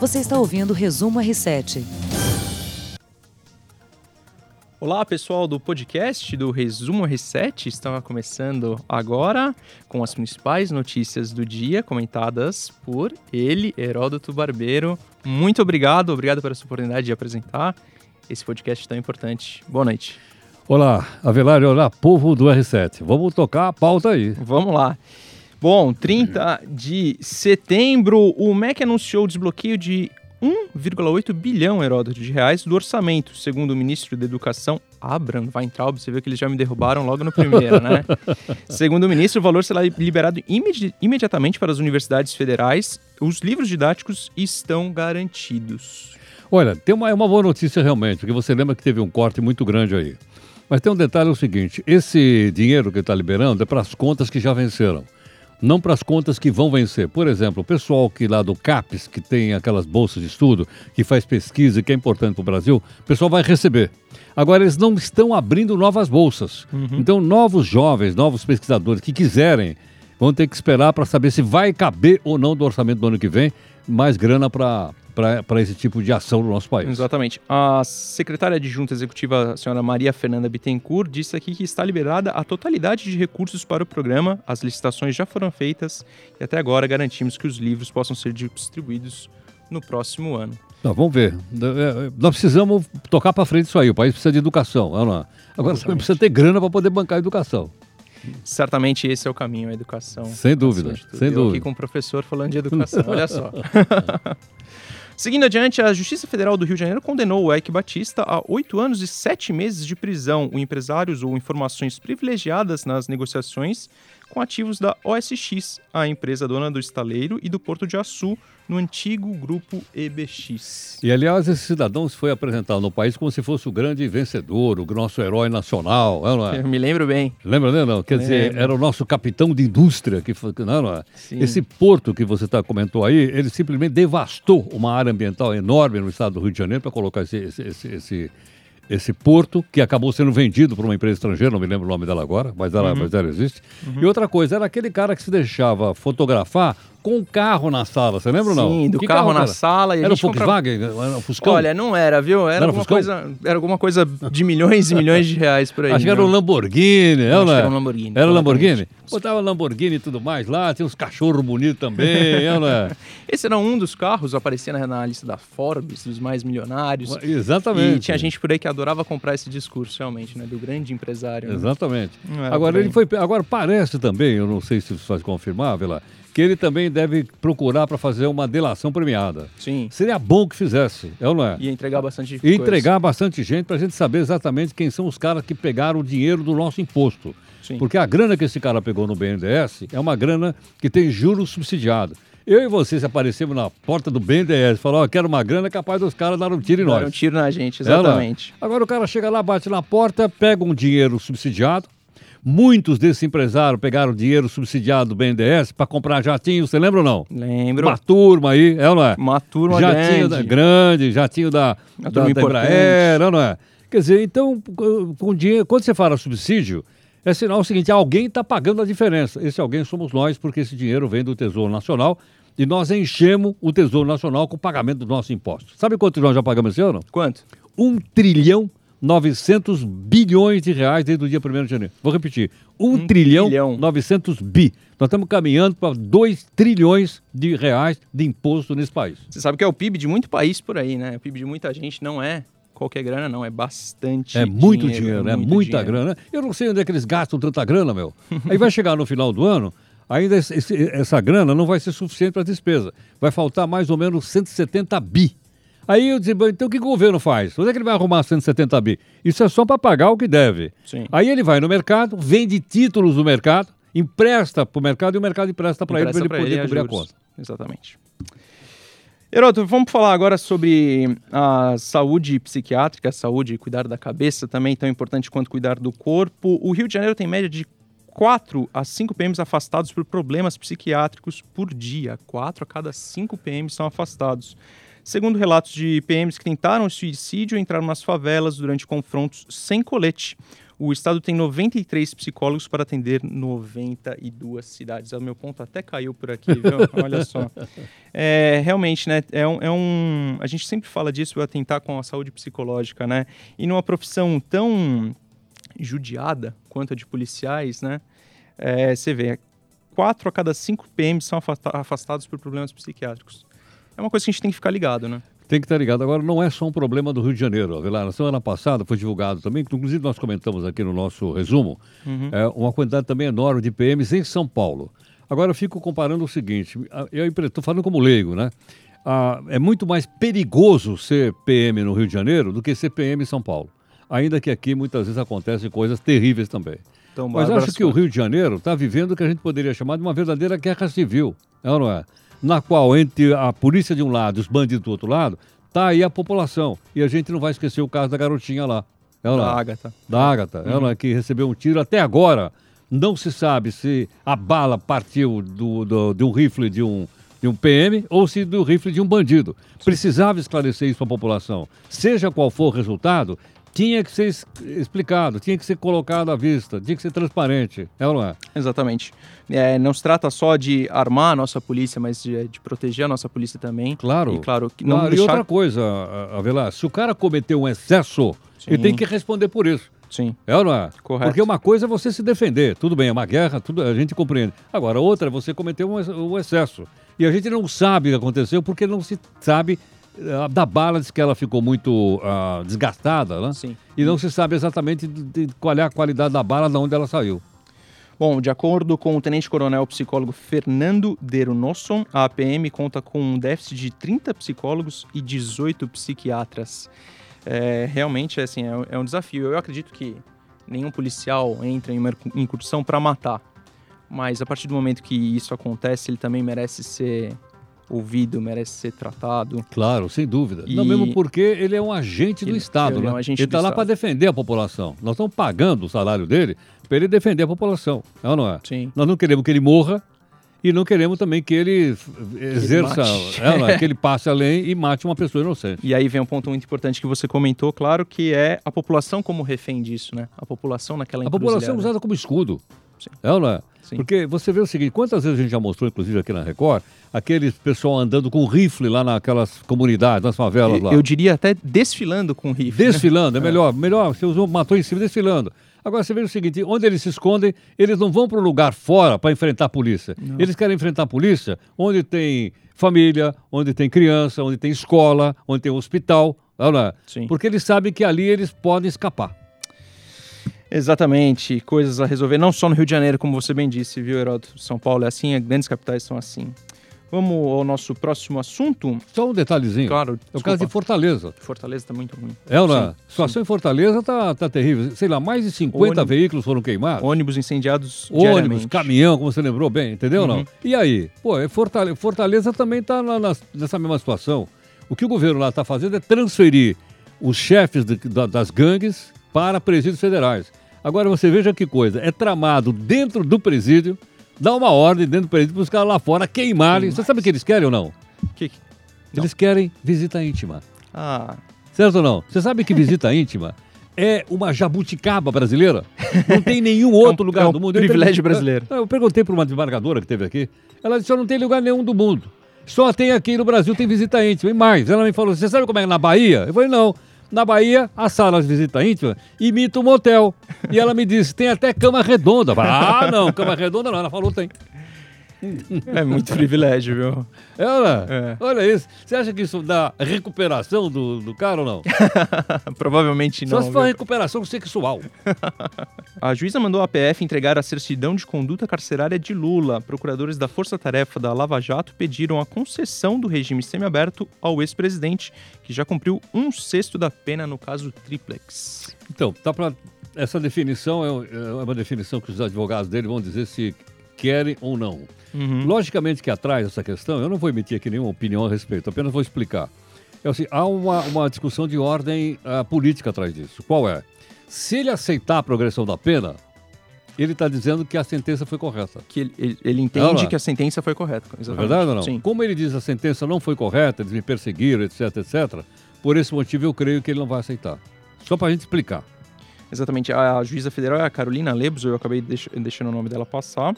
Você está ouvindo o Resumo R7. Olá, pessoal do podcast do Resumo R7. Estava começando agora com as principais notícias do dia comentadas por ele, Heródoto Barbeiro. Muito obrigado, obrigado pela sua oportunidade de apresentar esse podcast tão importante. Boa noite. Olá, Avelar, olá, povo do R7. Vamos tocar a pauta aí. Vamos lá. Bom, 30 de setembro, o MEC anunciou o desbloqueio de 1,8 bilhão Heródoto de reais do orçamento, segundo o ministro da Educação, Abraham Weintraub. Você viu que eles já me derrubaram logo no primeiro, né? segundo o ministro, o valor será liberado imedi imediatamente para as universidades federais. Os livros didáticos estão garantidos. Olha, tem uma, é uma boa notícia realmente, porque você lembra que teve um corte muito grande aí. Mas tem um detalhe é o seguinte: esse dinheiro que está liberando é para as contas que já venceram não para as contas que vão vencer. Por exemplo, o pessoal que lá do CAPES, que tem aquelas bolsas de estudo, que faz pesquisa, que é importante para o Brasil, o pessoal vai receber. Agora, eles não estão abrindo novas bolsas. Uhum. Então, novos jovens, novos pesquisadores que quiserem, vão ter que esperar para saber se vai caber ou não do orçamento do ano que vem mais grana para para esse tipo de ação no nosso país. Exatamente. A secretária adjunta executiva, a senhora Maria Fernanda Bittencourt, disse aqui que está liberada a totalidade de recursos para o programa, as licitações já foram feitas e até agora garantimos que os livros possam ser distribuídos no próximo ano. Não, vamos ver. É, nós precisamos tocar para frente isso aí. O país precisa de educação. Não. Agora também precisa ter grana para poder bancar a educação. Certamente esse é o caminho, a educação. Sem dúvida, sem Eu dúvida. aqui com o professor falando de educação, olha só. Seguindo adiante, a Justiça Federal do Rio de Janeiro condenou o Eike Batista a oito anos e sete meses de prisão. O empresário usou informações privilegiadas nas negociações com ativos da OSX, a empresa dona do estaleiro e do Porto de Açu, no antigo grupo EBX. E aliás, esse cidadão se foi apresentado no país como se fosse o grande vencedor, o nosso herói nacional, não é? Eu me lembro bem. Lembra, né? Não? Quer dizer, era o nosso capitão de indústria que foi, não, não é? Esse porto que você tá, comentou aí, ele simplesmente devastou uma área ambiental enorme no estado do Rio de Janeiro para colocar esse, esse, esse, esse esse porto, que acabou sendo vendido para uma empresa estrangeira, não me lembro o nome dela agora, mas ela, uhum. mas ela existe. Uhum. E outra coisa, era aquele cara que se deixava fotografar com um carro na sala, você lembra ou não? Sim, do que carro, carro na sala. E era o Volkswagen? Compra... Era o Fuscão? Olha, não era, viu? Era, era alguma, coisa, era alguma coisa de milhões e milhões de reais por aí. Acho que era um Lamborghini, Acho era, era um Lamborghini. Era um Lamborghini? Botava Lamborghini e tudo mais lá, tinha uns cachorros bonitos também, era... Esse era um dos carros, aparecia na, na, lista da Forbes, dos mais milionários. Exatamente. E tinha gente por aí que adorava comprar esse discurso, realmente, né? Do grande empresário. Né? Exatamente. Agora, ele foi, agora parece também, eu não sei se você vai confirmar, Vila, que ele também deve procurar para fazer uma delação premiada. Sim. Seria bom que fizesse, é ou não é? E entregar bastante E entregar bastante gente para a gente saber exatamente quem são os caras que pegaram o dinheiro do nosso imposto. Sim. Porque a grana que esse cara pegou no BNDES é uma grana que tem juros subsidiados. Eu e você, se aparecemos na porta do BNDES e falar, ó, oh, quero uma grana, é capaz dos caras dar um tiro em nós. Dar um tiro na gente, exatamente. Agora o cara chega lá, bate na porta, pega um dinheiro subsidiado, Muitos desses empresários pegaram dinheiro subsidiado do BNDES para comprar jatinho, você lembra ou não? Lembro. Uma turma aí, é ou não é? Uma turma jatinho grande. Da, grande, jatinho da, da, da Embraer, é não é? Quer dizer, então, com dinheiro, quando você fala subsídio, é sinal o seguinte, alguém está pagando a diferença. Esse alguém somos nós, porque esse dinheiro vem do Tesouro Nacional e nós enchemos o Tesouro Nacional com o pagamento dos nossos impostos. Sabe quanto nós já pagamos esse ano? Quanto? Um trilhão 900 bilhões de reais desde o dia 1 de janeiro. Vou repetir: 1 um trilhão, trilhão 900 bi. Nós estamos caminhando para 2 trilhões de reais de imposto nesse país. Você sabe que é o PIB de muito país por aí, né? O PIB de muita gente não é qualquer grana, não. É bastante É muito dinheiro, dinheiro é, muita dinheiro. grana. Eu não sei onde é que eles gastam tanta grana, meu. aí vai chegar no final do ano, ainda esse, essa grana não vai ser suficiente para despesa. Vai faltar mais ou menos 170 bi. Aí eu disse, então o que o governo faz? Onde é que ele vai arrumar 170 bi? Isso é só para pagar o que deve. Sim. Aí ele vai no mercado, vende títulos no mercado, empresta para o mercado e o mercado empresta para ele para ele poder ele cobrir a conta. Exatamente. Heroto, vamos falar agora sobre a saúde psiquiátrica, a saúde e cuidar da cabeça, também tão importante quanto cuidar do corpo. O Rio de Janeiro tem média de 4 a 5 PMs afastados por problemas psiquiátricos por dia. 4 a cada 5 PMs são afastados. Segundo relatos de PMs que tentaram suicídio, entraram nas favelas durante confrontos sem colete. o estado tem 93 psicólogos para atender 92 cidades. O meu ponto até caiu por aqui, viu? Olha só. É, realmente, né? É um, é um, a gente sempre fala disso, atentar com a saúde psicológica, né? E numa profissão tão judiada quanto a de policiais, né? É, você vê, quatro a cada cinco PMs são afastados por problemas psiquiátricos. É uma coisa que a gente tem que ficar ligado, né? Tem que estar ligado. Agora, não é só um problema do Rio de Janeiro, Avelar. Na semana passada foi divulgado também, inclusive nós comentamos aqui no nosso resumo, uhum. é, uma quantidade também enorme de PMs em São Paulo. Agora, eu fico comparando o seguinte, eu estou falando como leigo, né? Ah, é muito mais perigoso ser PM no Rio de Janeiro do que ser PM em São Paulo. Ainda que aqui muitas vezes acontecem coisas terríveis também. Então, Mas acho que o Rio de Janeiro está vivendo o que a gente poderia chamar de uma verdadeira guerra civil, é ou não é? Na qual, entre a polícia de um lado e os bandidos do outro lado, está aí a população. E a gente não vai esquecer o caso da garotinha lá. É da? Ágata. Da Ágata, uhum. ela que recebeu um tiro até agora. Não se sabe se a bala partiu do, do, de um rifle de um, de um PM ou se do rifle de um bandido. Precisava esclarecer isso para a população. Seja qual for o resultado, tinha que ser explicado, tinha que ser colocado à vista, tinha que ser transparente, é ou não é? Exatamente. É, não se trata só de armar a nossa polícia, mas de, de proteger a nossa polícia também. Claro. E, claro, não claro. Deixar... E outra coisa, Avelar, se o cara cometeu um excesso, Sim. ele tem que responder por isso. Sim. É ou não é? Correto. Porque uma coisa é você se defender, tudo bem, é uma guerra, tudo, a gente compreende. Agora, outra é você cometer um, um excesso. E a gente não sabe o que aconteceu porque não se sabe da bala diz que ela ficou muito uh, desgastada, né? Sim. E não se sabe exatamente de, de qual é a qualidade da bala, de onde ela saiu. Bom, de acordo com o tenente-coronel psicólogo Fernando Derunosson, a APM conta com um déficit de 30 psicólogos e 18 psiquiatras. É, realmente, assim, é, é um desafio. Eu acredito que nenhum policial entra em uma incursão para matar. Mas a partir do momento que isso acontece, ele também merece ser ouvido, merece ser tratado. Claro, sem dúvida. E... Não, mesmo porque ele é um agente do Estado, ele é né? É um agente ele está lá para defender a população. Nós estamos pagando o salário dele para ele defender a população, é ou não é? Sim. Nós não queremos que ele morra e não queremos também que ele exerça, que ele, é, é, que ele passe a lei e mate uma pessoa inocente. E aí vem um ponto muito importante que você comentou, claro, que é a população como refém disso, né? A população naquela A população usada como escudo. Sim. É ou não é? Sim. Porque você vê o seguinte, quantas vezes a gente já mostrou, inclusive aqui na Record, aqueles pessoal andando com rifle lá naquelas comunidades, nas favelas lá. Eu diria até desfilando com rifle. Né? Desfilando, né? é melhor. Melhor, você usou, matou em cima, desfilando. Agora você vê o seguinte, onde eles se escondem, eles não vão para um lugar fora para enfrentar a polícia. Não. Eles querem enfrentar a polícia onde tem família, onde tem criança, onde tem escola, onde tem hospital. Olha, Sim. Porque eles sabem que ali eles podem escapar. Exatamente, coisas a resolver, não só no Rio de Janeiro, como você bem disse, viu, Heródoto? São Paulo é assim, grandes capitais são assim. Vamos ao nosso próximo assunto. Só um detalhezinho. Claro. É o caso de Fortaleza. Fortaleza está muito ruim. É, não? A situação sim. em Fortaleza está tá terrível. Sei lá, mais de 50 Ônibus, veículos foram queimados. Ônibus incendiados Ônibus, caminhão, como você lembrou bem, entendeu uhum. não? E aí? Pô, é Fortaleza, Fortaleza também está nessa mesma situação. O que o governo lá está fazendo é transferir os chefes de, da, das gangues para presídios federais. Agora você veja que coisa, é tramado dentro do presídio, dá uma ordem dentro do presídio para os caras lá fora queimarem. Você sabe o que eles querem ou não? Que? Eles querem visita íntima. Ah. Certo ou não? Você sabe que visita íntima é uma jabuticaba brasileira? Não tem nenhum outro é um, lugar é um do mundo. Privilégio eu brasileiro. Eu, eu perguntei para uma desembargadora que teve aqui. Ela disse: não tem lugar nenhum do mundo. Só tem aqui no Brasil, tem visita íntima. E mais, ela me falou: você sabe como é na Bahia? Eu falei: não. Na Bahia, a sala de visita íntima imita um motel. E ela me disse, tem até cama redonda. Ah, não, cama redonda não. Ela falou, tem. É muito privilégio, viu? Ela, é. olha isso. Você acha que isso dá recuperação do, do cara ou não? Provavelmente não. Só se for recuperação sexual. a juíza mandou a PF entregar a certidão de conduta carcerária de Lula. Procuradores da Força Tarefa da Lava Jato pediram a concessão do regime semiaberto ao ex-presidente, que já cumpriu um sexto da pena no caso Triplex. Então, tá para essa definição é, é uma definição que os advogados dele vão dizer se querem ou não. Uhum. Logicamente que atrás dessa questão, eu não vou emitir aqui nenhuma opinião a respeito, apenas vou explicar. É assim, há uma, uma discussão de ordem uh, política atrás disso. Qual é? Se ele aceitar a progressão da pena, ele está dizendo que a sentença foi correta. Que ele, ele, ele entende que a sentença foi correta. Exatamente. É verdade ou não? Sim. Como ele diz a sentença não foi correta, eles me perseguiram, etc, etc, por esse motivo eu creio que ele não vai aceitar. Só para a gente explicar. Exatamente. A, juíza federal é a Carolina Lebos, eu acabei deix deixando o nome dela passar.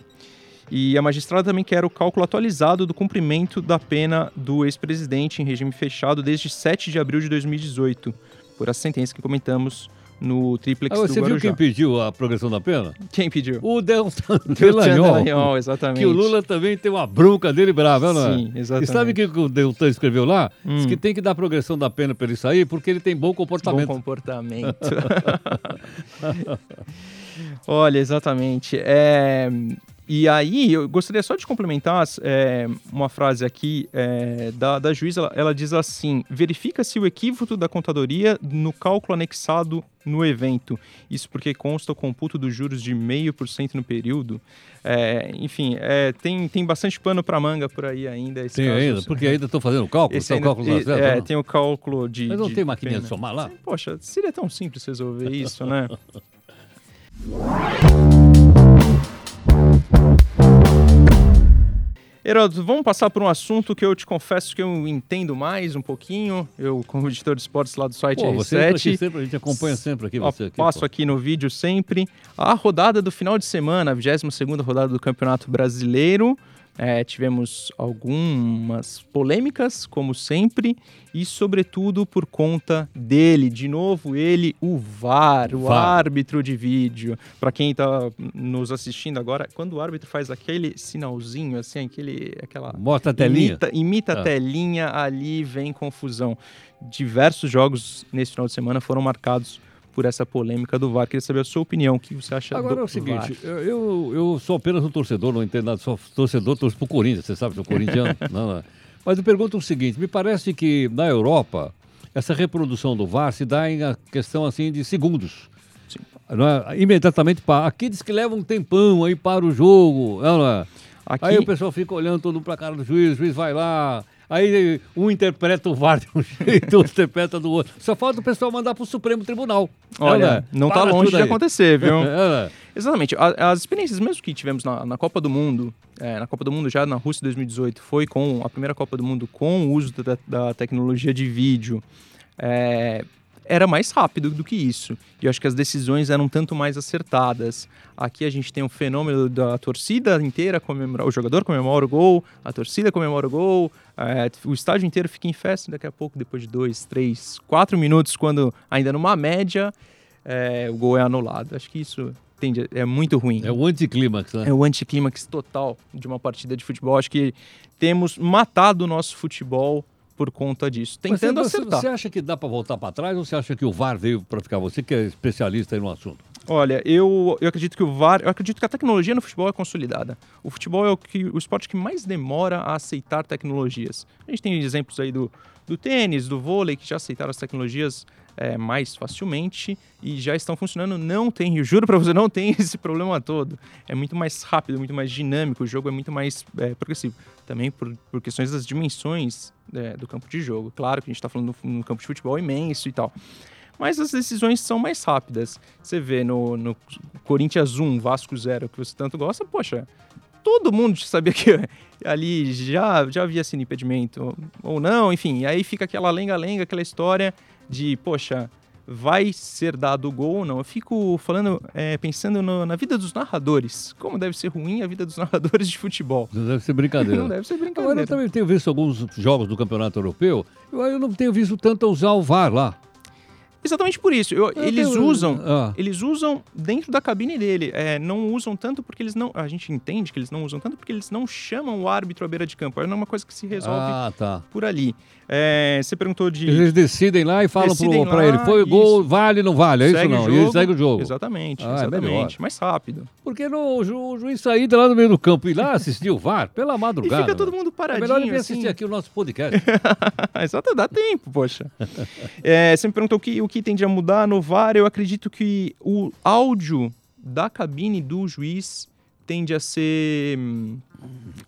E a magistrada também quer o cálculo atualizado do cumprimento da pena do ex-presidente em regime fechado desde 7 de abril de 2018, por a sentença que comentamos no triplex Ah, do você viu Guarujá. quem pediu a progressão da pena? Quem pediu? O Deltan. Dallagnol, exatamente. Que o Lula também tem uma bronca dele brava, não é? Sim, exatamente. E sabe o que o Deltan escreveu lá? Diz Hum. que tem que dar progressão da pena para ele sair porque ele tem bom Bom comportamento. comportamento. Olha, exatamente. É, E aí, eu gostaria só de complementar é, uma frase aqui é, da, da juíza. Ela, ela diz assim: verifica-se o equívoco da contadoria no cálculo anexado no evento. Isso porque consta o computo dos juros de 0,5% no período. É, enfim, é, tem, tem bastante pano para manga por aí ainda. Tem caso. ainda, porque ainda estão fazendo cálculo, Esse estão ainda- cálculo da e- certo, é, tem o cálculo de. Mas não de tem maquininha de pena. somar lá? Poxa, seria tão simples resolver isso, né? Heródoto, vamos passar por um assunto que eu te confesso que eu entendo mais um pouquinho. Eu, como editor de esportes lá do site Pô, você entra aqui R7, sempre, a gente acompanha sempre aqui você aqui. passo pô. aqui no vídeo sempre. A rodada do final de semana, a 22ª rodada do Campeonato Brasileiro. É, tivemos algumas polêmicas, como sempre, e sobretudo por conta dele, de novo ele, o VAR, o VAR. árbitro de vídeo. Para quem está nos assistindo agora, quando o árbitro faz aquele sinalzinho, assim, aquele, aquela Mostra a telinha. Imita, imita Ah. a telinha, ali vem confusão. Diversos jogos nesse final de semana foram marcados por essa polêmica do VAR. Queria saber a sua opinião, o que você acha Agora do é o seguinte, VAR? eu, eu, sou apenas um torcedor, não entendo nada, sou torcedor, torço pro Corinthians, você sabe, sou corintiano. não, não. Mas eu pergunto o seguinte, me parece que na Europa, essa reprodução do VAR se dá em a questão assim de segundos. É? Imediatamente para. Aqui diz que leva um tempão aí para o jogo. Não é? Aqui, Aí o pessoal fica olhando todo mundo pra cara do juiz, o juiz vai lá. Aí um interpreta o VAR de um jeito, outro interpreta do outro. Só falta o pessoal mandar pro Supremo Tribunal. olha, não está Para longe de aí. acontecer, viu? Exatamente. As experiências mesmo que tivemos na, na Copa do Mundo, é, na Copa do Mundo já na Rússia 2018, foi com a primeira Copa do Mundo com o uso da, da tecnologia de vídeo. É, era mais rápido do que isso. E eu acho que as decisões eram tanto mais acertadas. Aqui a gente tem um fenômeno da torcida inteira comemorar, o jogador comemora o gol, a torcida comemora o gol, é, o estádio inteiro fica em festa. Daqui a pouco, depois de dois, três, quatro minutos, quando ainda numa média, é, o gol é anulado. Acho que isso tende, é muito ruim. é o anticlímax, né? É o anticlímax total de uma partida de futebol. Acho que temos matado o nosso futebol por conta disso. Tentando você, acertar. Você acha que dá para voltar para trás ou você acha que o VAR veio para ficar? Você que é especialista aí no assunto. Olha, eu, eu acredito que o VAR, eu acredito que a tecnologia no futebol é consolidada. O futebol é o, que, o esporte que mais demora a aceitar tecnologias. A gente tem exemplos aí do, do tênis, do vôlei, que já aceitaram as tecnologias é, mais facilmente e já estão funcionando. Não tem, eu juro para você, não tem esse problema todo. É muito mais rápido, muito mais dinâmico, o jogo é muito mais é, progressivo. Também por, por questões das dimensões é, do campo de jogo. Claro que a gente está falando no, campo de futebol imenso e tal mas as decisões são mais rápidas. Você vê no, no Corinthians 1, Vasco 0, que você tanto gosta, poxa, todo mundo sabia que ali já, já havia sido impedimento ou não, enfim, e aí fica aquela lenga-lenga, aquela história de, poxa, vai ser dado o gol ou não. Eu fico falando, é, pensando no- na vida dos narradores, como deve ser ruim a vida dos narradores de futebol. Não deve ser brincadeira. Não deve ser Agora, eu brincadeira. também tenho visto alguns jogos do Campeonato Europeu, eu, eu não tenho visto tanto usar o VAR lá. Exatamente por isso. Eu- Eu eles tenho- usam Ah. eles usam dentro da cabine dele. É, não usam tanto porque eles não. A gente entende que eles não usam tanto porque eles não chamam o árbitro à beira de campo. É uma coisa que se resolve Ah, tá. por ali. É, você perguntou de. Eles decidem lá e falam para ele, foi gol, isso. vale, não vale, é isso segue não. o E ele jogo. segue o jogo. Exatamente, Ah, é exatamente. Mais rápido. Porque no, o, ju- o juiz sair lá no meio do campo e ir lá assistir o VAR, pela E madrugada. fica todo né? mundo É paradinho. melhor ele assim. assistir aqui o nosso podcast. Exato, dá tempo, poxa. É, você me perguntou o que, o que tende a mudar no VAR. Eu acredito que o áudio da cabine do juiz tende a ser hum,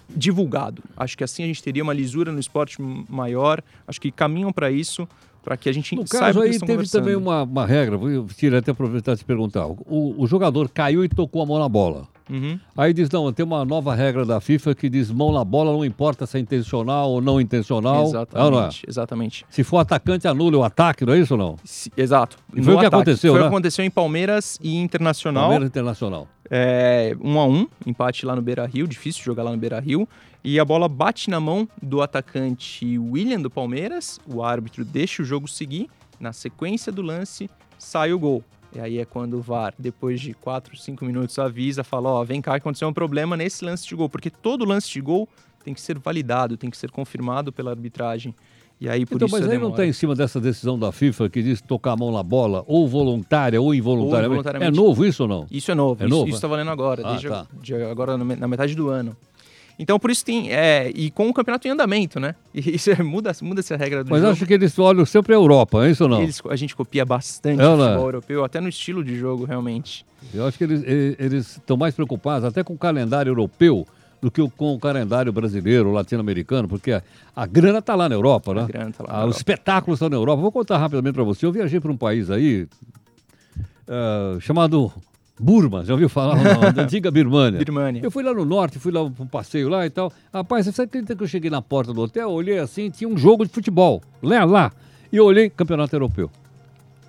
divulgado. Acho que assim a gente teria uma lisura no esporte maior. Acho que caminham para isso, para que a gente No saiba caso aí teve também uma, uma regra, vou tirar até aproveitar e te perguntar. O, o jogador caiu e tocou a mão na bola. Uhum. Aí diz, não, tem uma nova regra da FIFA que diz mão na bola, não importa se é intencional ou não intencional. É ou não é? Exatamente, exatamente. Se for atacante, anula o ataque, não é isso ou não? Se- exato. E foi o que ataque. aconteceu, Foi o né? que aconteceu em Palmeiras e Internacional. Palmeiras Internacional. É, um a um, empate lá no Beira Rio, difícil jogar lá no Beira Rio. E a bola bate na mão do atacante William do Palmeiras. O árbitro deixa o jogo seguir. Na sequência do lance, sai o gol. E aí é quando o VAR, depois de 4, 5 minutos, avisa, fala: Ó, vem cá, que aconteceu um problema nesse lance de gol. Porque todo lance de gol tem que ser validado, tem que ser confirmado pela arbitragem. E aí, por então, isso mas aí não está em cima dessa decisão da FIFA que diz tocar a mão na bola, ou voluntária ou involuntariamente. É involuntariamente. novo isso ou não? Isso é novo. É isso, novo, isso é? está valendo agora, Ah, desde tá. agora na metade do ano. Então, por isso tem. É, e com o campeonato em andamento, né? E isso é- muda, muda essa regra do Mas jogo. acho que eles olham sempre a Europa, é isso ou não? Eles- a gente copia bastante É, o né? futebol europeu, até no estilo de jogo, realmente. Eu acho que eles eles estão mais preocupados até com o calendário europeu do que com o calendário brasileiro, latino-americano, porque a, a grana está lá na Europa, né? A grana tá lá Ah. Os espetáculos estão na Europa. Vou contar rapidamente para você. Eu viajei para um país aí ah, chamado Burma, já ouviu falar? Não, da antiga Birmânia. Birmânia. Eu fui lá no norte, fui lá para um passeio lá e tal. Rapaz, você acredita que eu cheguei na porta do hotel, olhei assim, tinha um jogo de futebol, lá, lá. E eu olhei, campeonato europeu.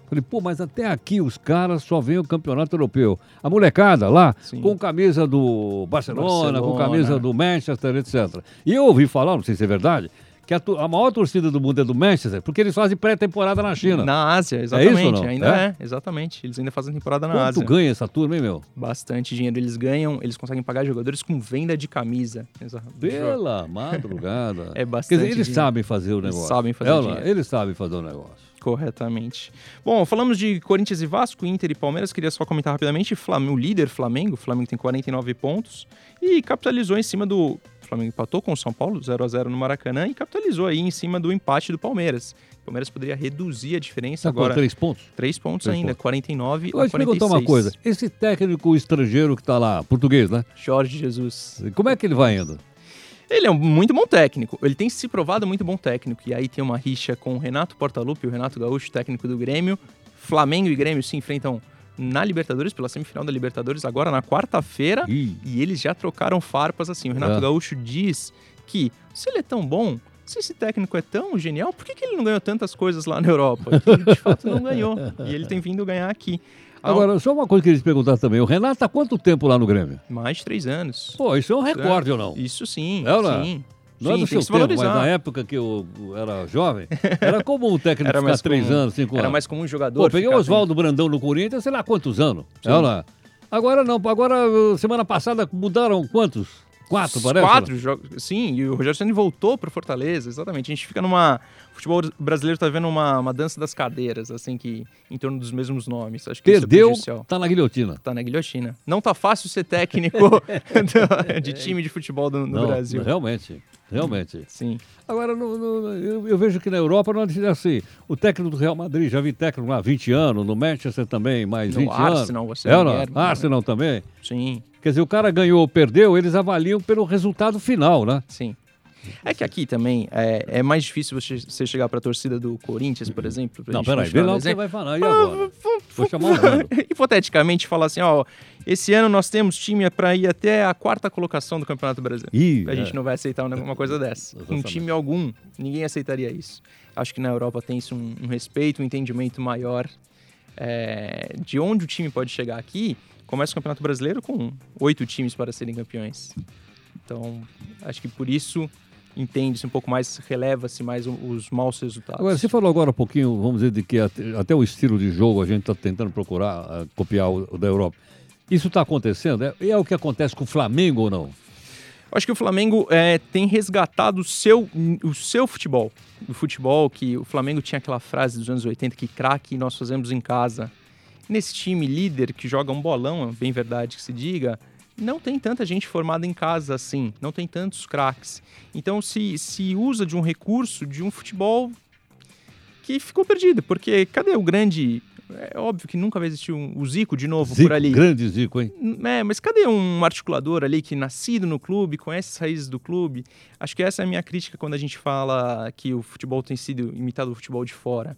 Falei, pô, mas até aqui os caras só veem o campeonato europeu. A molecada lá, Sim. com camisa do Barcelona, com Barcelona. camisa do Manchester, etc. E eu ouvi falar, não sei se é verdade, que a, a maior torcida do mundo é do Manchester, porque eles fazem pré-temporada na China. Na Ásia, isso exatamente. não? Ainda É? é? exatamente. Eles ainda fazem temporada na Quanto Ásia. ganha essa turma, hein, meu? Bastante dinheiro. Eles ganham, eles conseguem pagar jogadores com venda de camisa. Pela madrugada. É Quer bastante dizer, eles dinheiro. sabem fazer o negócio. sabem fazer É não? dinheiro. Eles sabem fazer o negócio. Corretamente. Bom, falamos de Corinthians e Vasco, Inter e Palmeiras. Queria só comentar rapidamente. Flam- O líder Flamengo, o Flamengo tem 49 pontos e capitalizou em cima do. O Flamengo empatou com o São Paulo, 0 a 0 no Maracanã, e capitalizou aí em cima do empate do Palmeiras. O Palmeiras poderia reduzir a diferença Tá agora. três pontos? Três pontos Três ainda, pontos. 49 Eu a vou te 46. perguntar uma coisa. Esse técnico estrangeiro que está lá, português, né? Jorge Jesus. Como é que ele vai indo? Ele é um muito bom técnico. Ele tem se provado muito bom técnico. E aí tem uma rixa com o Renato Portaluppi, o Renato Gaúcho, técnico do Grêmio. Flamengo e Grêmio se enfrentam na Libertadores, pela semifinal da Libertadores, agora na quarta-feira. E eles já trocaram farpas assim. O Renato É. Gaúcho diz que se ele é tão bom, se esse técnico é tão genial, por que, que ele não ganhou tantas coisas lá na Europa? Que ele de fato não ganhou. E ele tem vindo ganhar aqui. Agora, só uma coisa que eu queria te perguntar também. O Renato há quanto tempo lá no Grêmio? mais de três anos. Pô, isso é um recorde ou não? Isso sim. É ou não é? sim. Não é Sim, do tem seu tempo, mas na época que eu era jovem, era comum o técnico Era ficar três comum. anos, cinco Era anos. mais comum um jogador. Pô, peguei o Oswaldo Brandão no Corinthians, sei lá quantos anos. É ou não é? Agora não, agora semana passada mudaram quantos? Quatro, parece? Quatro jogos. Sim, e o Rogério Ceni voltou pro Fortaleza, exatamente. A gente fica numa. O futebol brasileiro tá vendo uma, uma dança das cadeiras, assim, que em torno dos mesmos nomes. Acho que isso é Perdeu, tá na guilhotina. Tá na guilhotina. Não tá fácil ser técnico de time de futebol do- no não, Brasil. realmente, realmente. Sim. Agora, no- no- eu, eu vejo que na Europa não é assim. O técnico do Real Madrid, já vi técnico há 20 anos, no Manchester também, mais No 20 anos. Arsenal, você é, não? Né? Arsenal também. Sim, Quer dizer, o cara ganhou ou perdeu, eles avaliam pelo resultado final, né? sim. É que aqui também é, é mais difícil você, você chegar pra torcida do Corinthians, por exemplo. Não, peraí, vê lá o que você vai falar. E agora? Vou chamar o hipoteticamente falar assim, ó, esse ano nós temos time para ir até a quarta colocação do Campeonato Brasileiro. Ih, A é. gente não vai aceitar uma coisa dessa. Um Exatamente. time algum, ninguém aceitaria isso. Acho que na Europa tem isso um, um respeito, um entendimento maior é, de onde o time pode chegar aqui. Começa o Campeonato Brasileiro com oito times para serem campeões. Então, acho que por isso entende-se um pouco mais, releva-se mais os maus resultados. Agora, você falou agora um pouquinho, vamos dizer, de que até, até o estilo de jogo a gente está tentando procurar ah, copiar o, o da Europa. Isso está acontecendo? É, é o que acontece com o Flamengo ou não? Acho que o Flamengo é, tem resgatado o seu, o seu futebol. O futebol que o Flamengo tinha aquela frase dos anos 80 que craque nós fazemos em casa. Nesse time líder que joga um bolão, é bem verdade que se diga, não tem tanta gente formada em casa assim, não tem tantos craques. Então se, se usa de um recurso de um futebol que ficou perdido, porque cadê o grande... É óbvio que nunca vai existir um, o Zico de novo Zico, por ali. grande Zico, hein? É, mas cadê um articulador ali que nascido no clube, conhece as raízes do clube? Acho que essa é a minha crítica quando a gente fala que o futebol tem sido imitado do futebol de fora.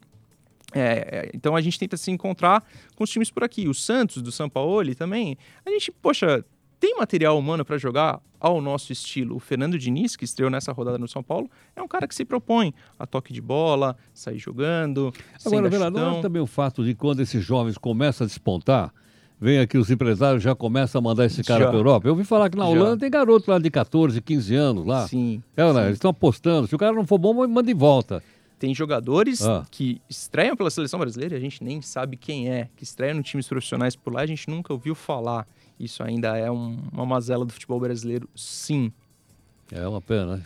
É, é, então a gente tenta se encontrar com os times por aqui. O Santos, do São Paulo também. A gente, poxa, tem material humano para jogar ao nosso estilo. O Fernando Diniz, que estreou nessa rodada no São Paulo, é um cara que se propõe a toque de bola, sair jogando. Agora, Vera, não é também o fato de quando esses jovens começam a despontar, vem aqui os empresários já começam a mandar esse cara para a Europa. Eu ouvi falar que na Holanda já. tem garoto lá de 14, 15 anos lá. Sim. É, né? sim. Eles estão apostando. Se o cara não for bom, manda de volta. Tem jogadores ah. que estreiam pela seleção brasileira e a gente nem sabe quem é, que estreiam no times profissionais por lá, a gente nunca ouviu falar. Isso ainda é um, uma mazela do futebol brasileiro, sim. É uma pena, né?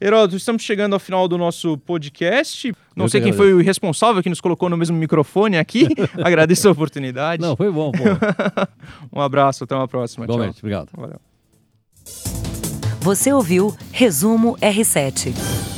Heródoto, estamos chegando ao final do nosso podcast. Não Eu sei quem foi o responsável que nos colocou no mesmo microfone aqui. Agradeço a oportunidade. Não, foi bom, pô. um abraço, até uma próxima. Igualmente, obrigado. Valeu. Você ouviu Resumo R7.